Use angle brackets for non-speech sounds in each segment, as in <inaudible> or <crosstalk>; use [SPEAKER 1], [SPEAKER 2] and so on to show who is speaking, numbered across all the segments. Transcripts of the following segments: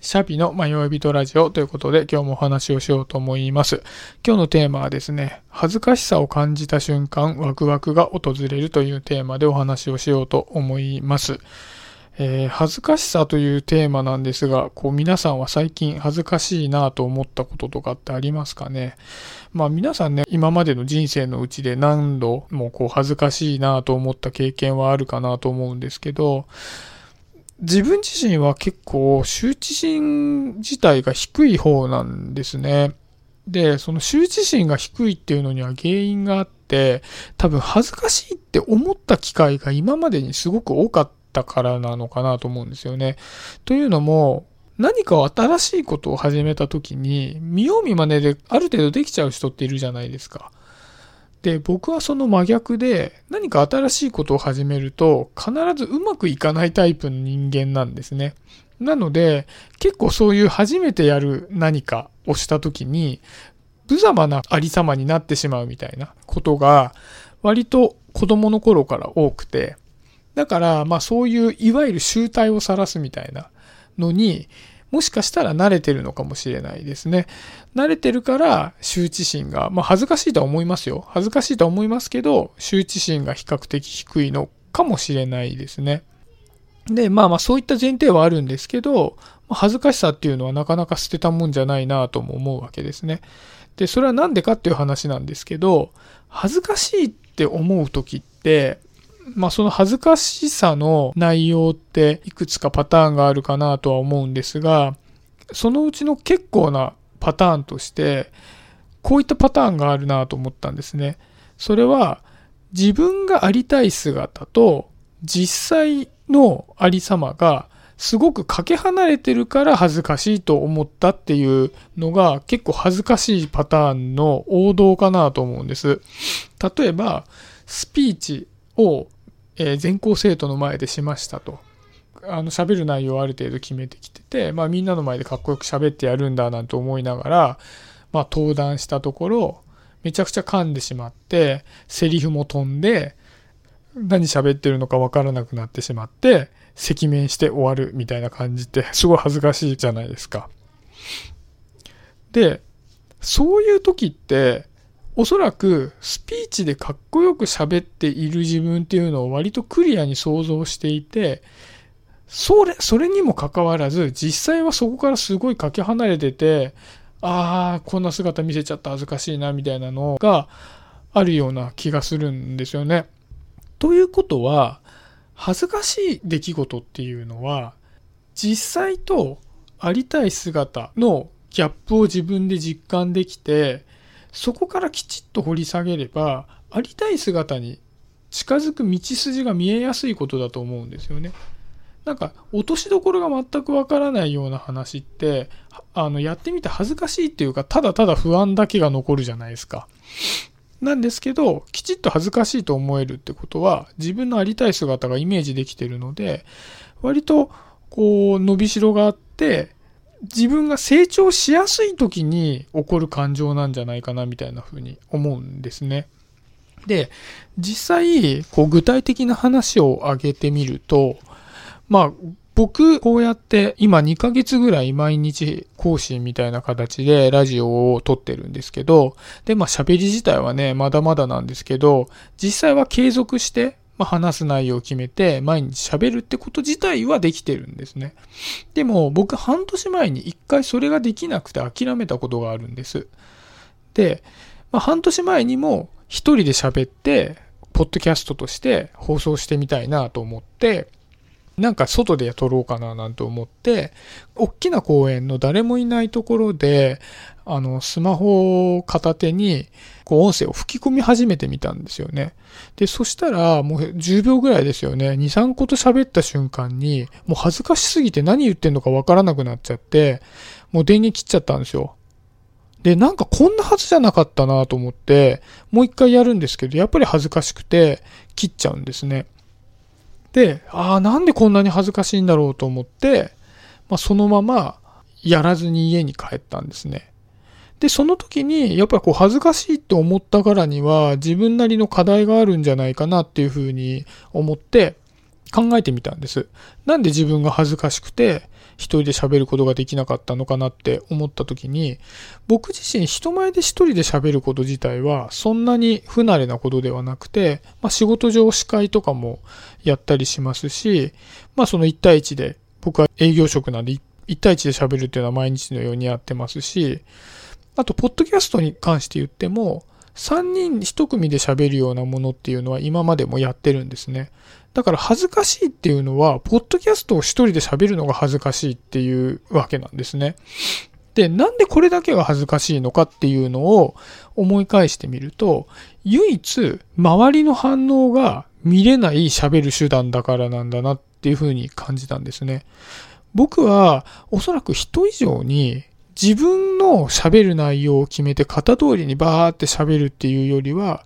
[SPEAKER 1] シャビの迷い人ラジオということで今日もお話をしようと思います。今日のテーマはですね、恥ずかしさを感じた瞬間、ワクワクが訪れるというテーマでお話をしようと思います。えー、恥ずかしさというテーマなんですが、こう皆さんは最近恥ずかしいなと思ったこととかってありますかね？まあ皆さんね、今までの人生のうちで何度もこう恥ずかしいなと思った経験はあるかなと思うんですけど、自分自身は結構羞恥心自体が低い方なんですね。で、その羞恥心が低いっていうのには原因があって、多分恥ずかしいって思った機会が今までにすごく多かったからなのかなと思うんですよね。というのも、何か新しいことを始めた時に、見よう見真似である程度できちゃう人っているじゃないですか。で、僕はその真逆で、何か新しいことを始めると、必ずうまくいかないタイプの人間なんですね。なので、結構そういう初めてやる何かをした時に、無様なありさまになってしまうみたいなことが、割と子供の頃から多くて、だから、まあそういういわゆる集体を晒すみたいなのに、もしかしたら慣れてるのかもしれないですね。慣れてるから羞恥心が、まあ恥ずかしいとは思いますよ。恥ずかしいとは思いますけど、羞恥心が比較的低いのかもしれないですね。で、まあまあそういった前提はあるんですけど、恥ずかしさっていうのはなかなか捨てたもんじゃないなとも思うわけですね。で、それはなんでかっていう話なんですけど、恥ずかしいって思う時って、まあその恥ずかしさの内容っていくつかパターンがあるかなとは思うんですが、そのうちの結構なパターンとして、こういったパターンがあるなと思ったんですね。それは自分がありたい姿と実際のありさまがすごくかけ離れてるから恥ずかしいと思ったっていうのが結構恥ずかしいパターンの王道かなと思うんです。例えば、スピーチをえ、全校生徒の前でしましたと。あの、喋る内容をある程度決めてきてて、まあみんなの前でかっこよく喋ってやるんだなんて思いながら、まあ登壇したところ、めちゃくちゃ噛んでしまって、セリフも飛んで、何喋ってるのかわからなくなってしまって、赤面して終わるみたいな感じって <laughs> すごい恥ずかしいじゃないですか。で、そういう時って、おそらくスピーチでかっこよく喋っている自分っていうのを割とクリアに想像していて、それ、それにもかかわらず、実際はそこからすごいかけ離れてて、ああ、こんな姿見せちゃった恥ずかしいな、みたいなのがあるような気がするんですよね。ということは、恥ずかしい出来事っていうのは、実際とありたい姿のギャップを自分で実感できて、そこからきちっと掘り下げれば、ありたい姿に近づく道筋が見えやすいことだと思うんですよね。なんか、落としどころが全くわからないような話って、あの、やってみて恥ずかしいっていうか、ただただ不安だけが残るじゃないですか。なんですけど、きちっと恥ずかしいと思えるってことは、自分のありたい姿がイメージできてるので、割と、こう、伸びしろがあって、自分が成長しやすい時に起こる感情なんじゃないかなみたいな風に思うんですね。で、実際、こう具体的な話を挙げてみると、まあ、僕、こうやって今2ヶ月ぐらい毎日更新みたいな形でラジオを撮ってるんですけど、で、まあ喋り自体はね、まだまだなんですけど、実際は継続してまあ、話す内容を決めて毎日喋るってこと自体はできてるんですね。でも僕半年前に一回それができなくて諦めたことがあるんです。で、まあ、半年前にも一人で喋って、ポッドキャストとして放送してみたいなと思って、なんか外で撮ろうかななんて思って、大きな公園の誰もいないところで、あの、スマホを片手に、こう音声を吹き込み始めてみたんですよね。で、そしたら、もう10秒ぐらいですよね。2、3個と喋った瞬間に、もう恥ずかしすぎて何言ってんのかわからなくなっちゃって、もう電源切っちゃったんですよ。で、なんかこんなはずじゃなかったなと思って、もう一回やるんですけど、やっぱり恥ずかしくて、切っちゃうんですね。で、ああ、なんでこんなに恥ずかしいんだろうと思って、まあ、そのままやらずに家に帰ったんですね。で、その時に、やっぱりこう恥ずかしいって思ったからには、自分なりの課題があるんじゃないかなっていうふうに思って、考えてみたんです。なんで自分が恥ずかしくて一人で喋ることができなかったのかなって思った時に、僕自身人前で一人で喋ること自体はそんなに不慣れなことではなくて、まあ、仕事上司会とかもやったりしますし、まあその1対1で、僕は営業職なんで1対1で喋るっていうのは毎日のようにやってますし、あと、ポッドキャストに関して言っても、3人1組で喋るようなものっていうのは今までもやってるんですね。だから恥ずかしいっていうのは、ポッドキャストを一人で喋るのが恥ずかしいっていうわけなんですね。で、なんでこれだけが恥ずかしいのかっていうのを思い返してみると、唯一周りの反応が見れない喋る手段だからなんだなっていうふうに感じたんですね。僕はおそらく人以上に自分の喋る内容を決めて型通りにバーって喋るっていうよりは、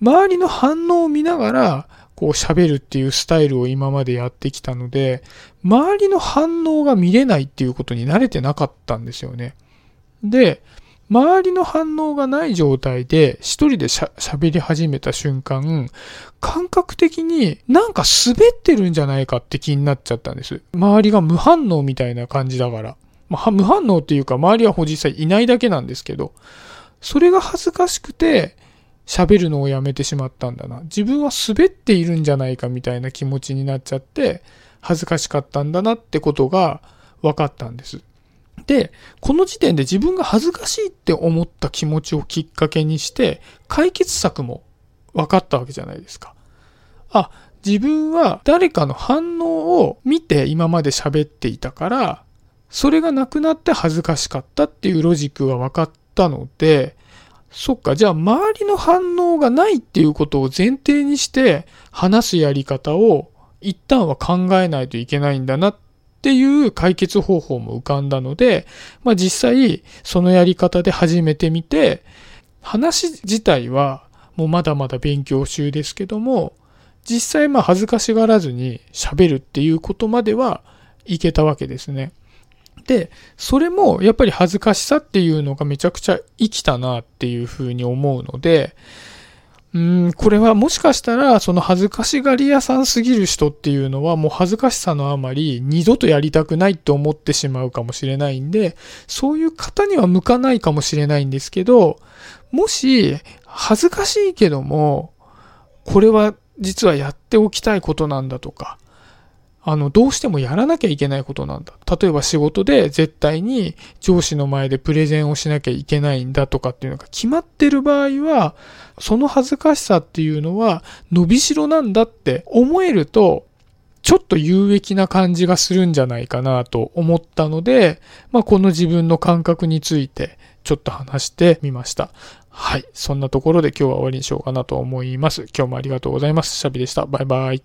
[SPEAKER 1] 周りの反応を見ながらこう喋るっていうスタイルを今までやってきたので、周りの反応が見れないっていうことに慣れてなかったんですよね。で、周りの反応がない状態で一人で喋り始めた瞬間、感覚的になんか滑ってるんじゃないかって気になっちゃったんです。周りが無反応みたいな感じだから。まあ、無反応っていうか周りはほ実際いないだけなんですけど、それが恥ずかしくて、喋るのをやめてしまったんだな。自分は滑っているんじゃないかみたいな気持ちになっちゃって、恥ずかしかったんだなってことが分かったんです。で、この時点で自分が恥ずかしいって思った気持ちをきっかけにして、解決策も分かったわけじゃないですか。あ、自分は誰かの反応を見て今まで喋っていたから、それがなくなって恥ずかしかったっていうロジックが分かったので、そっか、じゃあ周りの反応がないっていうことを前提にして話すやり方を一旦は考えないといけないんだなっていう解決方法も浮かんだので、まあ実際そのやり方で始めてみて、話自体はもうまだまだ勉強中ですけども、実際まあ恥ずかしがらずに喋るっていうことまではいけたわけですね。で、それもやっぱり恥ずかしさっていうのがめちゃくちゃ生きたなっていうふうに思うので、うん、これはもしかしたら、その恥ずかしがり屋さんすぎる人っていうのは、もう恥ずかしさのあまり、二度とやりたくないって思ってしまうかもしれないんで、そういう方には向かないかもしれないんですけど、もし、恥ずかしいけども、これは実はやっておきたいことなんだとか、あの、どうしてもやらなきゃいけないことなんだ。例えば仕事で絶対に上司の前でプレゼンをしなきゃいけないんだとかっていうのが決まってる場合は、その恥ずかしさっていうのは伸びしろなんだって思えると、ちょっと有益な感じがするんじゃないかなと思ったので、まあ、この自分の感覚についてちょっと話してみました。はい。そんなところで今日は終わりにしようかなと思います。今日もありがとうございます。シャビでした。バイバイ。